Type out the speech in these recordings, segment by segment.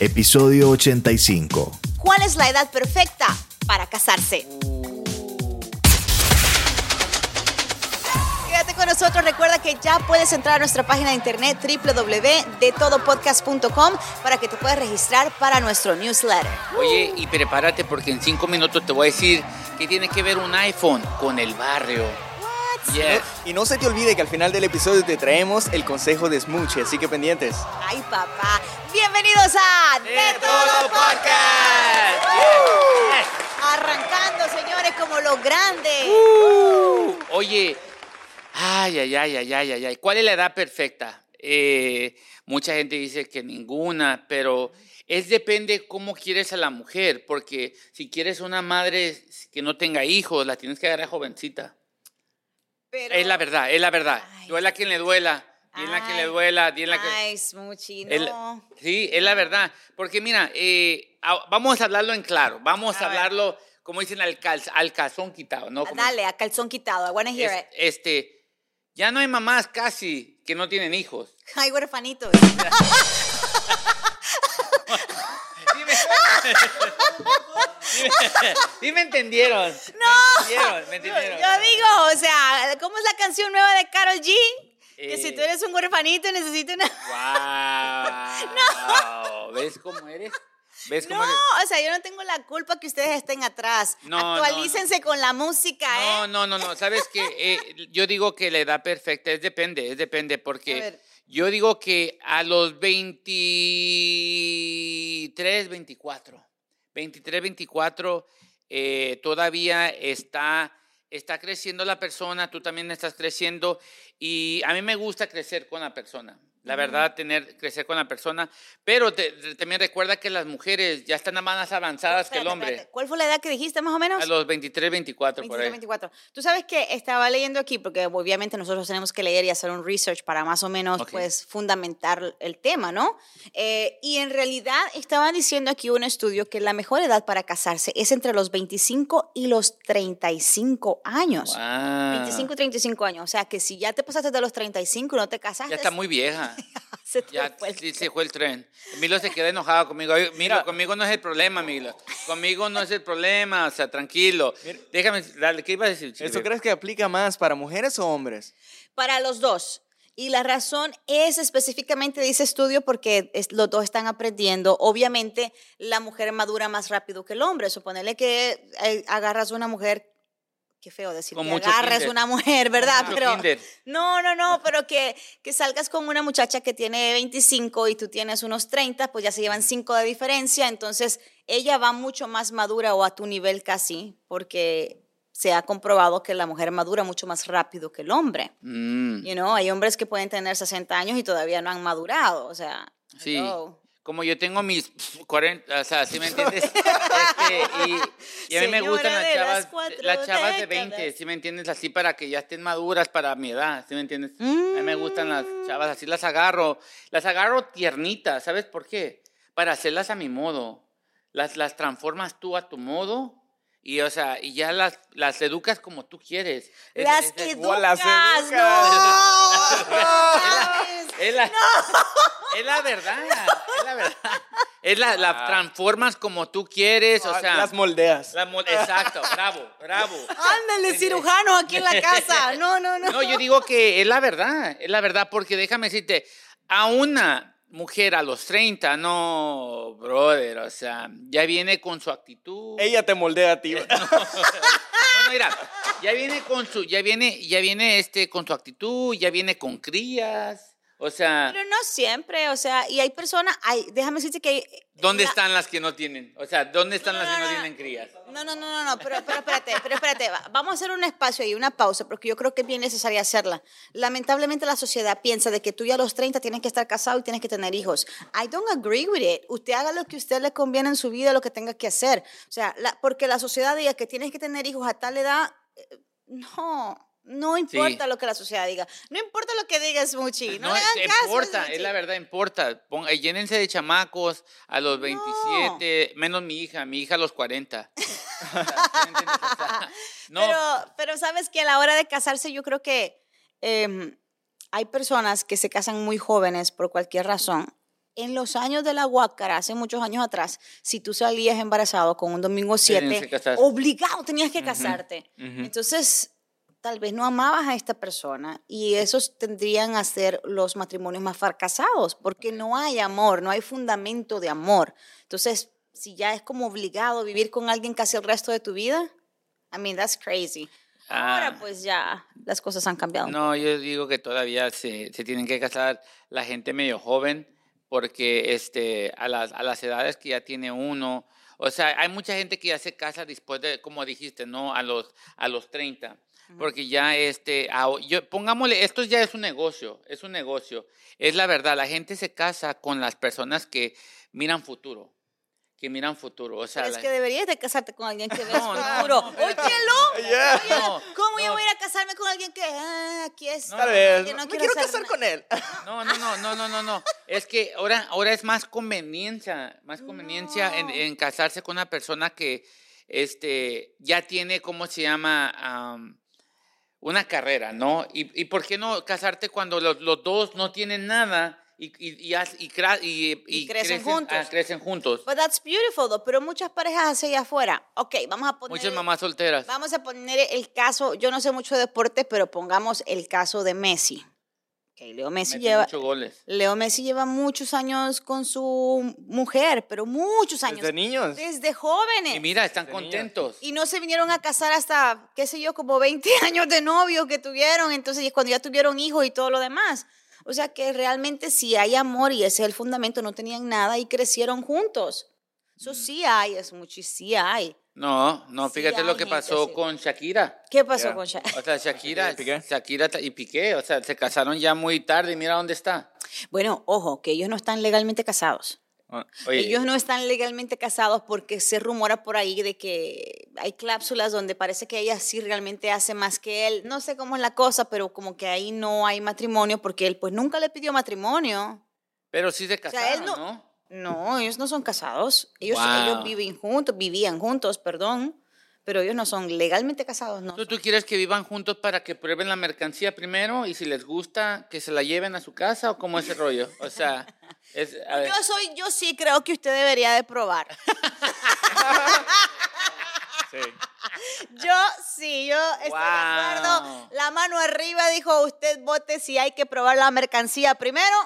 episodio 85. ¿Cuál es la edad perfecta para casarse? Quédate con nosotros. Recuerda que ya puedes entrar a nuestra página de internet www.detodopodcast.com para que te puedas registrar para nuestro newsletter. Oye, y prepárate porque en cinco minutos te voy a decir que tiene que ver un iPhone con el barrio. Yes. Y no se te olvide que al final del episodio te traemos el consejo de Smoochie, así que pendientes. Ay, papá. Bienvenidos a De, Todo Podcast. Yes. Arrancando, señores, como los grandes. Uh, oye, ay, ay, ay, ay, ay, ay, ay. ¿Cuál es la edad perfecta? Eh, mucha gente dice que ninguna, pero es depende cómo quieres a la mujer, porque si quieres una madre que no tenga hijos, la tienes que agarrar jovencita. Pero- Es la verdad, es la verdad. Ay. Duela quien le duela, la que le duela, la que... Ay, Smoochie, El- no. sí, es la verdad. Porque mira, eh, vamos a hablarlo en claro. Vamos a, hablarlo, como dicen, al, cal- al calzón quitado, ¿no? Como- Dale, a calzón quitado. I wanna hear es- it. este, ya no hay mamás casi que no tienen hijos. Ay, huerfanitos. ¿Sí me, Sí entendieron. No. Me entendieron, me entendieron. Yo digo, o sea, ¿cómo es la canción nueva de Carol G? Que Eh. si tú eres un huerfanito necesitas una... Wow. ¿Ves cómo eres? ¿Ves No, cómo eres? o sea, yo no tengo la culpa que ustedes estén atrás. No, no, Actualícense con la música, No, ¿eh? no, no, no. Sabes que yo digo que la edad perfecta es depende, es depende, A porque ver. Yo digo que a los 23, 24, 23, 24, eh, todavía está, está creciendo la persona, tú también estás creciendo y a mí me gusta crecer con la persona. La verdad, tener, crecer con la persona, pero te- te- también recuerda que las mujeres ya están más avanzadas que el hombre. espérate. ¿Cuál fue la edad que dijiste más o menos? A los 23, 24, por 23, ahí. 24. Tú sabes que estaba leyendo aquí, porque obviamente nosotros tenemos que leer y hacer un research para más o menos Ok. pues fundamentar el tema, ¿no? Eh, y en realidad estaba diciendo aquí un estudio que la mejor edad para casarse es entre los 25 y los 35 años. Wow. 25 y 35 años. O sea que si ya te pasaste de los 35 y no te casaste, Ya está muy vieja. se te Ya fue el sí, se fue el tren. Milo se queda enojado conmigo. Milo, conmigo no es el problema, Milo. Conmigo no es el problema, o sea, tranquilo. Déjame, dale, ¿qué ibas a decir? ¿Eso crees que aplica más para mujeres o hombres? Para los dos. Y la razón es específicamente de ese estudio porque es- los dos están aprendiendo. Obviamente, la mujer madura más rápido que el hombre. Suponerle que eh, agarras una mujer, qué feo decir, Con que agarres kinder. una mujer, ¿verdad? Pero kinder. no, no, no, pero que, que salgas con una muchacha que tiene 25 y tú tienes unos 30, pues ya se llevan 5 de diferencia. Entonces, ella va mucho más madura o a tu nivel casi, porque se ha comprobado que la mujer madura mucho más rápido que el hombre. Mm, You know, hay hombres que pueden tener 60 años y todavía no han madurado, o sea. sí. hello. Como yo tengo mis 40, o sea, ¿sí me entiendes? Este, y, y a mí me gustan las las chavas, cuatro las chavas de décadas. 20, ¿sí me entiendes? Así para que ya estén maduras para mi edad, ¿sí me entiendes? A mí me gustan las chavas así, las agarro, las agarro tiernitas, ¿sabes por qué? Para hacerlas a mi modo. Las, las transformas tú a tu modo y, o sea, y ya las, las educas como tú quieres. Es- Las es- es- o las educas, no. es la, verdad, es la verdad. Es la, la transformas como tú quieres, o sea. Ah. Las moldeas. la exacto, bravo, bravo. Ándale, cirujano aquí en la casa. No, no, no. No, yo digo que es la verdad, es la verdad, porque déjame decirte, a una mujer a los 30, no, brother, o sea, ya viene con su actitud. Ella te moldea a ti. No, no, mira, ya viene con su, ya viene, ya viene este con su actitud, ya viene con crías, o sea, Pero no siempre, o sea, y hay personas, hay, déjame decirte que... hay- ¿dónde la- están las que no tienen? O sea, ¿dónde están las que no no, no. tienen crías? No, no, no, no, no, pero, pero espérate, pero espérate, va- vamos a hacer un espacio ahí, una pausa, porque yo creo que es bien necesaria hacerla. Lamentablemente la sociedad piensa de que tú ya a los 30 tienes que estar casado y tienes que tener hijos. I don't agree with it. Usted haga lo que a usted le conviene en su vida, lo que tenga que hacer. O sea, la- porque la sociedad diga que tienes que tener hijos a tal edad, eh, no. No importa lo que la sociedad diga. No importa lo que diga Smoochie. No, No, le hagan es- caso, importa, es la verdad, importa. Pon- eh, llénense de chamacos a los 27, menos mi hija, mi hija a los 40. O sea, ¿sí me entiendes? O sea, no, Pero, pero sabes que a la hora de casarse yo creo que em, hay personas que se casan muy jóvenes por cualquier razón En los años de la Huácara, hace muchos años atrás, si tú salías embarazado con un domingo Tenías 7, que casarte. obligado tenías que casarte. Entonces, tal vez no amabas a esta persona y esos tendrían a ser los matrimonios más fracasados, porque no hay amor, no hay fundamento de amor. Entonces, si ya es como obligado vivir con alguien casi el resto de tu vida, I mean, that's crazy. Ahora Ah. pues ya las cosas han cambiado. No, yo digo que todavía se, se tienen que casar la gente medio joven porque este, a, las, a las edades que ya tiene uno, o sea, hay mucha gente que ya se casa después de, como dijiste, ¿no? A los, a los 30. Porque ya, este, yo, pongámosle, esto ya es un negocio, es un negocio. Es la verdad, la gente se casa con las personas que miran futuro, que miran futuro. O sea, Pero es la- que deberías de casarte con alguien que ves No, no, futuro. no, Óyelo, Ya. óyelo. No, ¿Cómo yo no. voy a ir a casarme con alguien que ah, aquí está? Tal vez. quiere quiero hacer casar na- con él. No, no, no, no, no, no, no. Es que ahora, ahora es más conveniencia, más conveniencia en, No. en casarse con una persona que este, ya tiene, ¿cómo se llama? Am, una carrera, ¿no? ¿Y, y por qué no casarte cuando los, los dos no tienen nada y, y, y, y cra- y- Y crecen juntos. ah, crecen juntos? But that's beautiful, though. Pero muchas parejas así allá afuera. Ok, vamos a poner. Muchas mamás solteras. Vamos a poner el caso. Yo no sé mucho de deporte, pero pongamos el caso de Messi. Ok, Leo Messi lleva. muchos goles. Leo Messi lleva muchos años con su mujer, pero muchos años. Desde niños. Desde jóvenes. Y mira, están De niños. contentos. Y no se vinieron a casar hasta, qué sé yo, como 20 años de novio que tuvieron. Entonces, y cuando ya tuvieron hijos y todo lo demás. O sea que realmente sí hay amor y ese es el fundamento. No tenían nada y crecieron juntos. Eso Mm. sí hay, es mucho, sí hay. No, no, fíjate lo que gente pasó con Shakira. ¿Qué pasó con Sha- O sea, Shakira, ¿Y Piqué? Shakira y Piqué, o sea, se casaron ya muy tarde y mira dónde está. Bueno, ojo, que ellos no están legalmente casados. Ah, Oye, Ellos no están legalmente casados porque se rumora por ahí de que hay cláusulas donde parece que ella sí realmente hace más que él. No sé cómo es la cosa, pero como que ahí no hay matrimonio porque él pues nunca le pidió matrimonio. pero sí se sea, casaron, él no- ¿no? No, ellos no son casados. Ellos, Wow. ellos viven juntos, vivían juntos, perdón, pero ellos no son legalmente casados, no. ¿Tú, tú quieres que vivan juntos para que prueben la mercancía primero y si les gusta que se la lleven a su casa o cómo es ese rollo? O sea, es, a ver, Yo soy, yo sí creo que usted debería de probar. Sí. Yo sí, yo estoy Wow. de acuerdo. La mano arriba dijo usted vote si hay que probar la mercancía primero.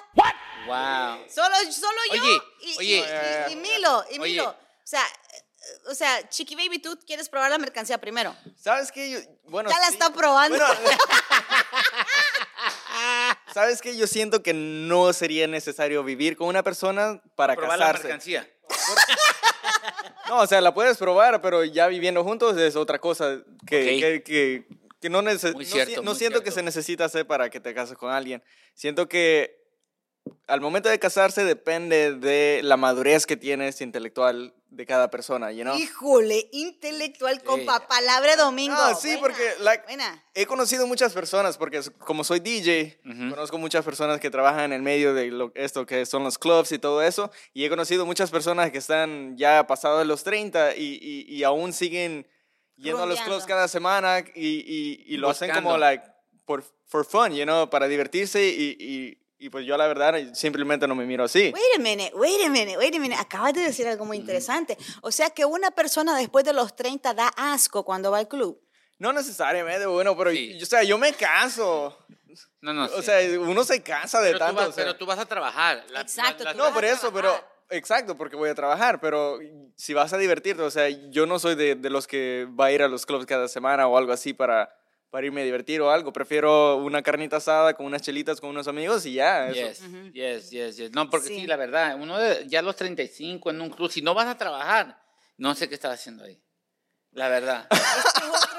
wow. Solo, solo yo Oye, y, y- oye. y- y Milo, y Oye. Milo. O sea, eh, o sea, Chiqui Baby, tú quieres probar la mercancía primero. ¿Sabes qué? Yo, bueno, ya la sí. está probando. Bueno, ¿Sabes qué? Yo siento que no sería necesario vivir con una persona para Probar la casarse. mercancía. No, o sea, la puedes probar, pero ya viviendo juntos es otra cosa que, que, que- que no, nece- Muy no siento que se necesita hacer para que te cases con alguien. Siento que al momento de casarse depende de la madurez que tienes intelectual de cada persona, you know? Híjole, intelectual con Sí. palabra domingo. No, sí, Buena, porque like, buena. he conocido muchas personas, porque como soy DJ, Ujú. conozco muchas personas que trabajan en el medio de lo, esto que son los clubs y todo eso, y he conocido muchas personas que están ya pasados de los 30 y, y, y aún siguen yendo a los clubs cada semana y, y, y lo hacen como Buscando. like por for fun, you know, para divertirse y, y, pues yo la verdad simplemente no me miro así. Wait a minute, wait a minute, wait a minute. Acabas de decir algo muy interesante. O sea que una persona después de los 30 da asco cuando va al club. No necesariamente, bueno, pero Sí. o sea, yo me canso. No, no, O sí. sea, uno se cansa de pero, tú tanto. vas, o sea. pero tú vas a trabajar. La- Exacto, la- la- No, por eso, pero exacto, porque voy a trabajar, pero si vas a divertirte, o sea, yo no soy de, de los que va a ir a los clubs cada semana o algo así para, para irme a divertir o algo. Prefiero una carnita asada con unas chelitas con unos amigos y ya. eso. Yes, yes, yes, yes. No, porque sí. Sí. la verdad, uno de, ya a los 35 en un club, si no vas a trabajar, no sé qué estás haciendo ahí. La verdad. Este es otro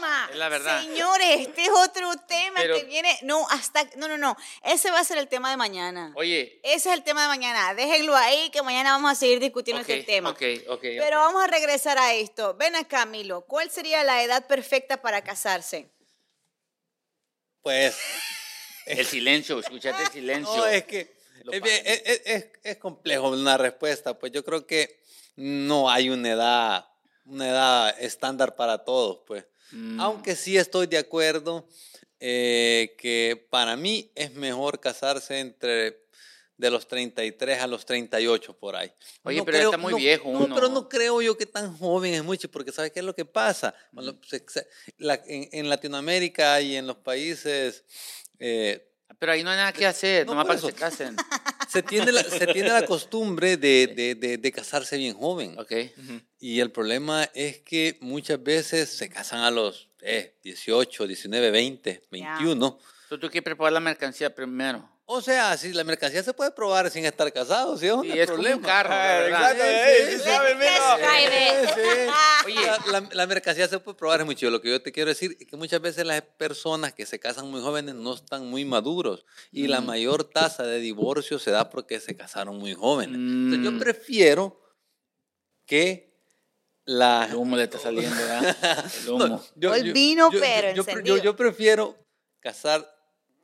tema. Es la verdad. Señores, este es otro tema Pero- que viene. No, hasta. No, no, no. Ese va a ser el tema de mañana. Oye, Ese es el tema de mañana. Déjenlo ahí, que mañana vamos a seguir discutiendo ok, este tema. ok, ok. Pero vamos a regresar a esto. Ven acá, Milo. ¿Cuál sería la edad perfecta para casarse? Pues, El silencio, escúchate el silencio. no, es que es- es- es complejo una respuesta. Pues yo creo que no hay una edad, una edad estándar para todos, pues. Mm. Aunque sí estoy de acuerdo eh, que para mí es mejor casarse entre de los 33 a los 38 por ahí. Oye, pero está muy no- viejo No, uno. pero no creo yo que tan joven es mucho, porque ¿sabes qué es lo que pasa? La- en, en Latinoamérica y en los países... eh, Pero ahí no hay nada que hacer, No, nomás para que se casen. se, tiene la, se tiene la costumbre de, de- de- de casarse bien joven. Ok. Y el problema es que muchas veces se casan a los eh, 18, 19, 20, 21. Tú, tú quieres preparar la mercancía primero. O sea, si la mercancía se puede probar sin estar casado, ¿sí? ¿O Y no es como un problema. carro, Ah, ¿verdad? exacto, Sí, sí, sí sí. La, mercancía se puede probar es muy chido. Lo que yo te quiero decir es que muchas veces las personas que se casan muy jóvenes no están muy maduros y la mayor tasa de divorcio se da porque se casaron muy jóvenes. Entonces, Mm. yo prefiero que la... el humo le está saliendo, ¿verdad? El humo. No, yo- el yo- vino, yo- pero yo, yo- yo prefiero casar,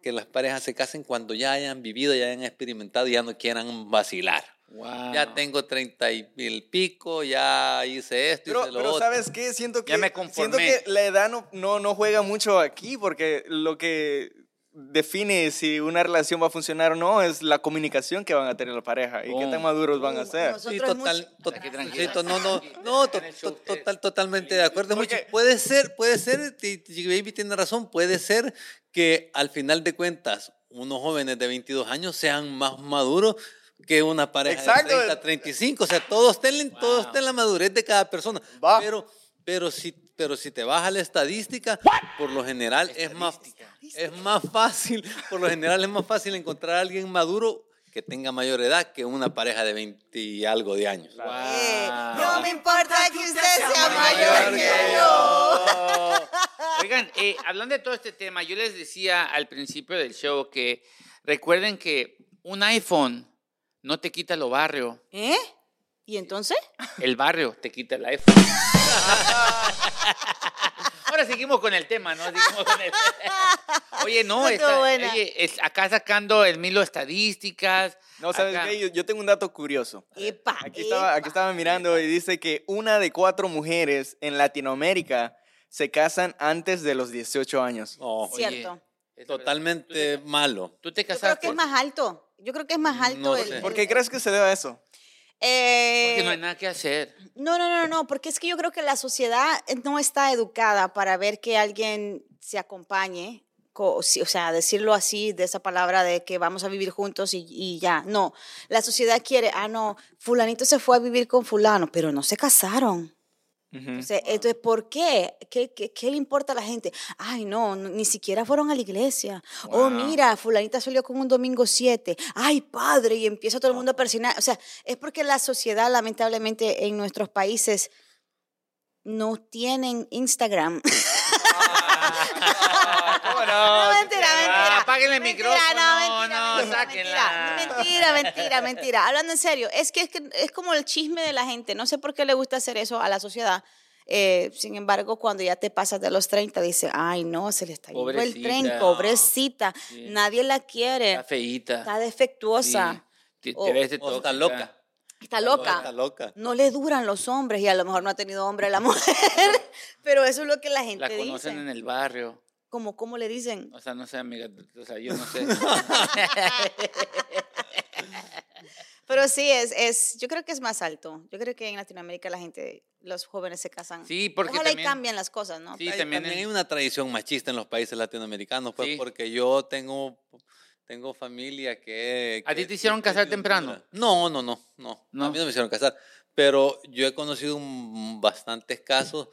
que las parejas se casen cuando ya hayan vivido, ya hayan experimentado y ya no quieran vacilar. Wow. Ya tengo treinta y mil pico, ya hice esto, Pero, hice lo pero otro. ¿sabes qué? Siento que, Ya me siento que la edad no, no, no juega mucho aquí porque lo que define si una relación va a funcionar o no es la comunicación que van a tener la pareja y qué Boom. tan maduros van a ser. Sí, total, to- to- no, no, no, to- total, totalmente de acuerdo. Mucho. Puede ser, puede ser, Baby tiene razón, puede ser que al final de cuentas unos jóvenes de 22 años sean más maduros que una pareja Exacto. de 30, 35. O sea, todos estén, en- todos Wow. estén en la madurez de cada persona. Va. Pero, pero, si, pero si te vas a la estadística, por lo general es más, es más fácil, por lo general es más fácil encontrar a alguien maduro que tenga mayor edad que una pareja de 20 y algo de años. Wow. Eh, no me importa que usted sea mayor que yo. Oigan, eh, hablando de todo este tema, yo les decía al principio del show que recuerden que un iPhone no te quita lo barrio, ¿Eh? ¿Y entonces? el barrio te quita el iPhone. Ahora seguimos con el tema, ¿no? Seguimos con el- Oye, no, está- oye, es- acá sacando el milo estadísticas. No, ¿sabes acá- qué? Yo, yo tengo un dato curioso. Epa, Aquí estaba, aquí estaba mirando y dice que una de cuatro mujeres en Latinoamérica se casan antes de los 18 años. Oye, Cierto. es verdad. totalmente malo. ¿Tú te Yo creo casaste? que es más alto. Yo creo que es más alto No el, sé. ¿Por qué crees que se debe a eso? Eh, Porque no hay nada que hacer. No, no, no, no, porque es que yo creo que la sociedad no está educada para ver que alguien se acompañe, o sea, decirlo así, de esa palabra de que vamos a vivir juntos y, y ya. No, la sociedad quiere, ah, no, fulanito se fue a vivir con fulano, pero no se casaron. Sea, entonces, ¿por qué? ¿Qué, qué? qué le importa a la gente? Ay, no, no, ni siquiera fueron a la iglesia. Oh, Wow. mira, fulanita salió con un domingo 7. Ay, padre, y empieza todo el mundo a persinar. O sea, es porque la sociedad, lamentablemente, en nuestros países no tienen Instagram. ¿Cómo No, no? mentira, mentira. Ah, apáguenle el Mentira, micrófono, No, mentira, no, mentira, sáquenla. mentira, mentira, mentira, mentira. Hablando en serio, es que, es que es como el chisme de la gente. No sé por qué le gusta hacer eso a la sociedad. Eh, sin embargo, cuando ya te pasas de los 30, dice, ay, no, se le está yendo el tren, Pobrecita. Sí. Nadie la quiere. Está feíta. Está defectuosa. Sí. Te- O- ves de O está loca. Está loca. Está loca. No le duran los hombres y a lo mejor no ha tenido hombre la mujer. Pero eso es lo que la gente La dice. conocen en el barrio. Como, ¿Cómo le dicen? O sea, no sé, amiga. O sea, yo no sé. Pero sí, es, es, yo creo que es más alto. Yo creo que en Latinoamérica la gente, los jóvenes se casan. Sí, porque Ojalá también- y cambian las cosas, ¿no? Sí, Hay- también también, hay una tradición machista en los países latinoamericanos, pues, Sí. porque yo tengo, tengo familia que... ¿A ti te hicieron casar temprano? No, no, no, no, ¿No? A mí no me hicieron casar, pero yo he conocido un- bastantes casos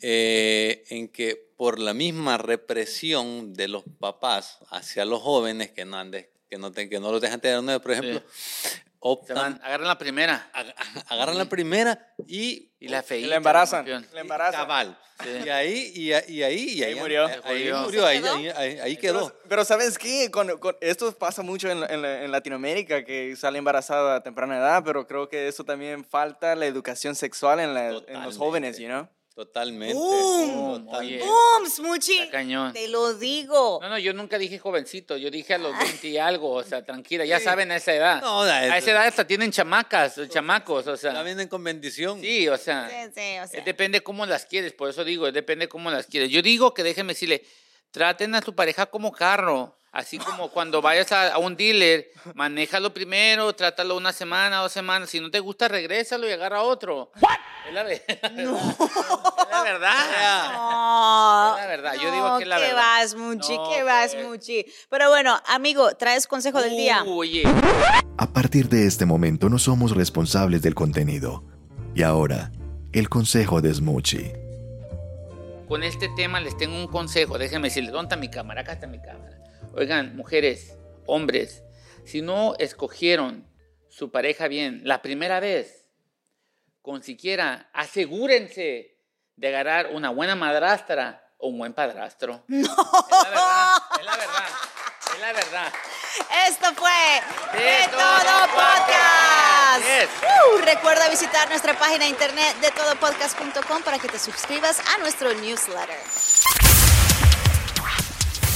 eh, en que por la misma represión de los papás hacia los jóvenes que no, andes, que no, te- que no los dejan tener novia, por ejemplo, optan, van, agarran la primera. ag- agarran la primera y... Y la Y feíta. la embarazan. La embarazan. Cabal. Sí. Y ahí, y, y ahí, y Ahí ahí, murió. Ahí, murió, ¿Se ahí, quedó? ahí, ahí- ahí Pero, quedó. pero ¿sabes qué? Con- con- esto pasa mucho en, en en Latinoamérica, que sale embarazada a temprana edad, pero creo que eso también falta la educación sexual en, la- en los jóvenes, you know? Totalmente. ¡Bum! totalmente. ¡Bum, Smuchi! Está cañón. Te lo digo. No, no, yo nunca dije jovencito, yo dije a los 20 y algo, o sea, tranquila, ya saben a esa edad. No, a esa edad hasta tienen chamacas, chamacos, o Ya sea. vienen con bendición. Sí, o sea, Sí, sí, o sea. eh, depende cómo las quieres, por eso digo, depende cómo las quieres. Yo digo que déjenme decirle, Traten a tu pareja como carro. Así como cuando vayas a, a un dealer, manéjalo primero, trátalo una semana, dos semanas. Si no te gusta, regrésalo y agarra otro. Es la, ve- es la verdad. No, Es la verdad, yo digo que es la ¿qué verdad. vas, Muchi? No, ¿Qué vas, pues. Muchi? Pero bueno, amigo, ¿traes consejo del día? Oye, A partir de este momento no somos responsables del contenido. Y ahora, el consejo de Smoochie. con este tema les tengo un consejo. Déjenme decirles, ¿dónde está mi cámara? Acá está mi cámara. Oigan, mujeres, hombres, si no escogieron su pareja bien la primera vez, con siquiera asegúrense de agarrar una buena madrastra o un buen padrastro. No. Es la verdad, es la verdad, es la verdad. Esto fue De De Todo Todo Podcast. Yes. Uh, recuerda visitar nuestra página de internet de todopodcast.com para que te suscribas a nuestro newsletter.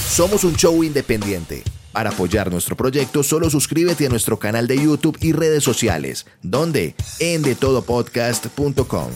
Somos un show independiente. Para apoyar nuestro proyecto, solo suscríbete a nuestro canal de YouTube y redes sociales, donde en detodopodcast.com.